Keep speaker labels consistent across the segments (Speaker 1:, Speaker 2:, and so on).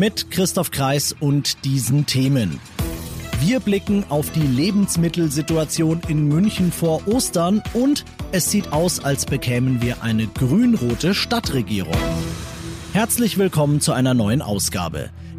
Speaker 1: Mit Christoph Kreis und diesen Themen. Wir blicken auf die Lebensmittelsituation in München vor Ostern und es sieht aus, als bekämen wir eine grün-rote Stadtregierung. Herzlich willkommen zu einer neuen Ausgabe.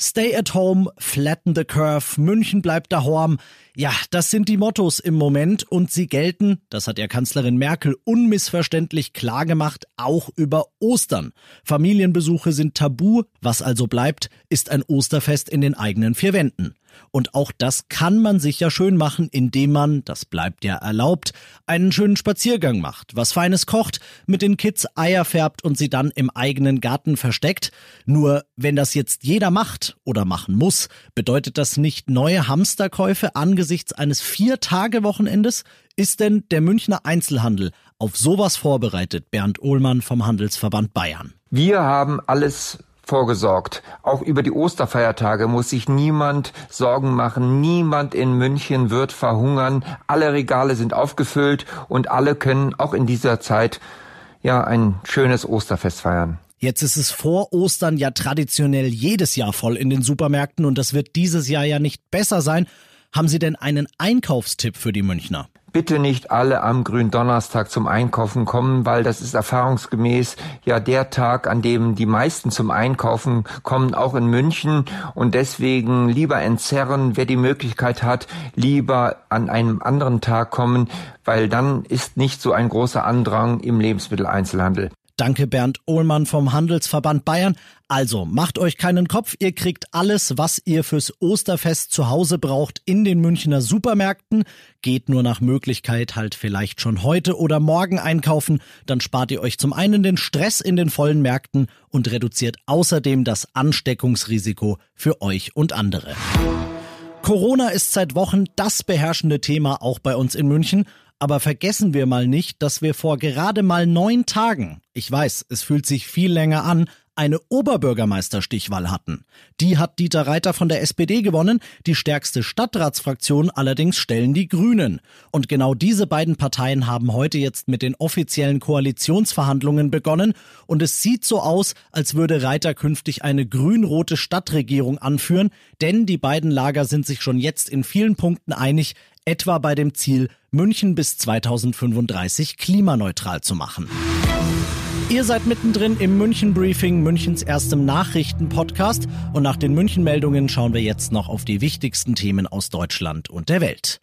Speaker 1: Stay at home, flatten the curve, München bleibt daheim. Ja, das sind die Mottos im Moment und sie gelten, das hat ja Kanzlerin Merkel unmissverständlich klar gemacht, auch über Ostern. Familienbesuche sind tabu, was also bleibt, ist ein Osterfest in den eigenen vier Wänden. Und auch das kann man sich ja schön machen, indem man, das bleibt ja erlaubt, einen schönen Spaziergang macht, was Feines kocht, mit den Kids Eier färbt und sie dann im eigenen Garten versteckt. Nur wenn das jetzt jeder macht oder machen muss, bedeutet das nicht neue Hamsterkäufe angesichts eines Vier-Tage-Wochenendes? Ist denn der Münchner Einzelhandel auf sowas vorbereitet? Bernd Ohlmann vom Handelsverband Bayern.
Speaker 2: Wir haben alles vorgesorgt. Auch über die Osterfeiertage muss sich niemand Sorgen machen. Niemand in München wird verhungern. Alle Regale sind aufgefüllt und alle können auch in dieser Zeit ja ein schönes Osterfest feiern.
Speaker 1: Jetzt ist es vor Ostern ja traditionell jedes Jahr voll in den Supermärkten und das wird dieses Jahr ja nicht besser sein. Haben Sie denn einen Einkaufstipp für die Münchner?
Speaker 2: Bitte nicht alle am Gründonnerstag zum Einkaufen kommen, weil das ist erfahrungsgemäß ja der Tag, an dem die meisten zum Einkaufen kommen, auch in München. Und deswegen lieber entzerren, wer die Möglichkeit hat, lieber an einem anderen Tag kommen, weil dann ist nicht so ein großer Andrang im Lebensmitteleinzelhandel.
Speaker 1: Danke Bernd Ohlmann vom Handelsverband Bayern. Also macht euch keinen Kopf, ihr kriegt alles, was ihr fürs Osterfest zu Hause braucht in den Münchner Supermärkten. Geht nur nach Möglichkeit halt vielleicht schon heute oder morgen einkaufen, dann spart ihr euch zum einen den Stress in den vollen Märkten und reduziert außerdem das Ansteckungsrisiko für euch und andere. Corona ist seit Wochen das beherrschende Thema auch bei uns in München aber vergessen wir mal nicht, dass wir vor gerade mal neun Tagen, ich weiß, es fühlt sich viel länger an, eine Oberbürgermeisterstichwahl hatten. Die hat Dieter Reiter von der SPD gewonnen, die stärkste Stadtratsfraktion allerdings stellen die Grünen. Und genau diese beiden Parteien haben heute jetzt mit den offiziellen Koalitionsverhandlungen begonnen und es sieht so aus, als würde Reiter künftig eine grün-rote Stadtregierung anführen, denn die beiden Lager sind sich schon jetzt in vielen Punkten einig, etwa bei dem Ziel, München bis 2035 klimaneutral zu machen. Ihr seid mittendrin im München Briefing, Münchens erstem Nachrichtenpodcast. Und nach den München-Meldungen schauen wir jetzt noch auf die wichtigsten Themen aus Deutschland und der Welt.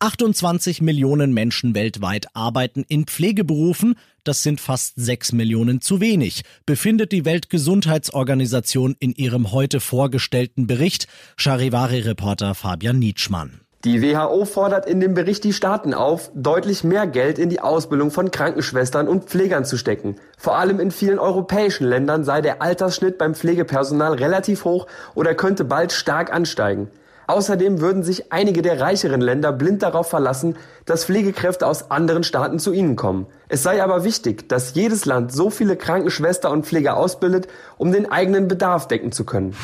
Speaker 1: 28 Millionen Menschen weltweit arbeiten in Pflegeberufen. Das sind fast 6 Millionen zu wenig, befindet die Weltgesundheitsorganisation in ihrem heute vorgestellten Bericht. Charivari-Reporter Fabian Nietzschmann.
Speaker 3: Die WHO fordert in dem Bericht die Staaten auf, deutlich mehr Geld in die Ausbildung von Krankenschwestern und Pflegern zu stecken. Vor allem in vielen europäischen Ländern sei der Altersschnitt beim Pflegepersonal relativ hoch oder könnte bald stark ansteigen. Außerdem würden sich einige der reicheren Länder blind darauf verlassen, dass Pflegekräfte aus anderen Staaten zu ihnen kommen. Es sei aber wichtig, dass jedes Land so viele Krankenschwester und Pfleger ausbildet, um den eigenen Bedarf decken zu können.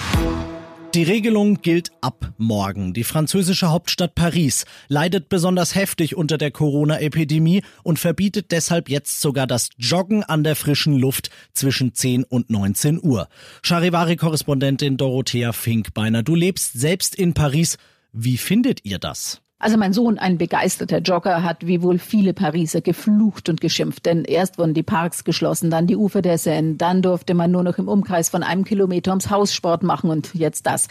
Speaker 1: Die Regelung gilt ab morgen. Die französische Hauptstadt Paris leidet besonders heftig unter der Corona-Epidemie und verbietet deshalb jetzt sogar das Joggen an der frischen Luft zwischen 10 und 19 Uhr. Charivari-Korrespondentin Dorothea Finkbeiner, du lebst selbst in Paris. Wie findet ihr das?
Speaker 4: Also mein Sohn, ein begeisterter Jogger, hat wie wohl viele Pariser geflucht und geschimpft, denn erst wurden die Parks geschlossen, dann die Ufer der Seine, dann durfte man nur noch im Umkreis von einem Kilometer ums Haus Sport machen und jetzt das.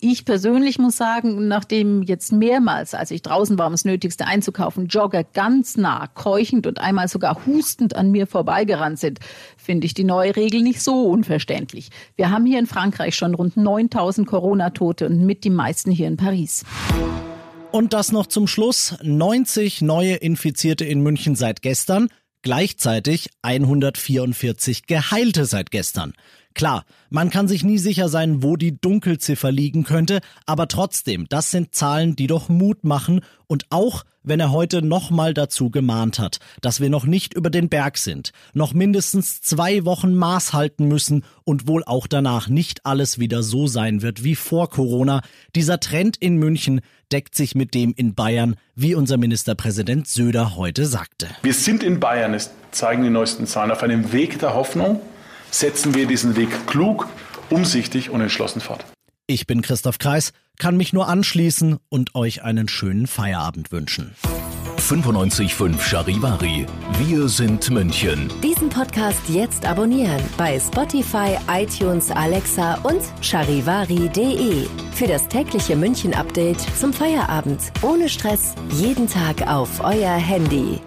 Speaker 4: Ich persönlich muss sagen, nachdem jetzt mehrmals, als ich draußen war, um das Nötigste einzukaufen, Jogger ganz nah, keuchend und einmal sogar hustend an mir vorbeigerannt sind, finde ich die neue Regel nicht so unverständlich. Wir haben hier in Frankreich schon rund 9000 Corona-Tote und mit die meisten hier in Paris.
Speaker 1: Und das noch zum Schluss. 90 neue Infizierte in München seit gestern. Gleichzeitig 144 Geheilte seit gestern. Klar, man kann sich nie sicher sein, wo die Dunkelziffer liegen könnte, aber trotzdem, das sind Zahlen, die doch Mut machen und auch, wenn er heute nochmal dazu gemahnt hat, dass wir noch nicht über den Berg sind, noch mindestens zwei Wochen Maß halten müssen und wohl auch danach nicht alles wieder so sein wird wie vor Corona. Dieser Trend in München deckt sich mit dem in Bayern, wie unser Ministerpräsident Söder heute sagte.
Speaker 5: Wir sind in Bayern, es zeigen die neuesten Zahlen, auf einem Weg der Hoffnung setzen wir diesen Weg klug, umsichtig und entschlossen fort.
Speaker 1: Ich bin Christoph Kreis, kann mich nur anschließen und euch einen schönen Feierabend wünschen.
Speaker 6: 95.5 Charivari. Wir sind München.
Speaker 7: Diesen Podcast jetzt abonnieren bei Spotify, iTunes, Alexa und charivari.de. Für das tägliche München-Update zum Feierabend. Ohne Stress, jeden Tag auf euer Handy.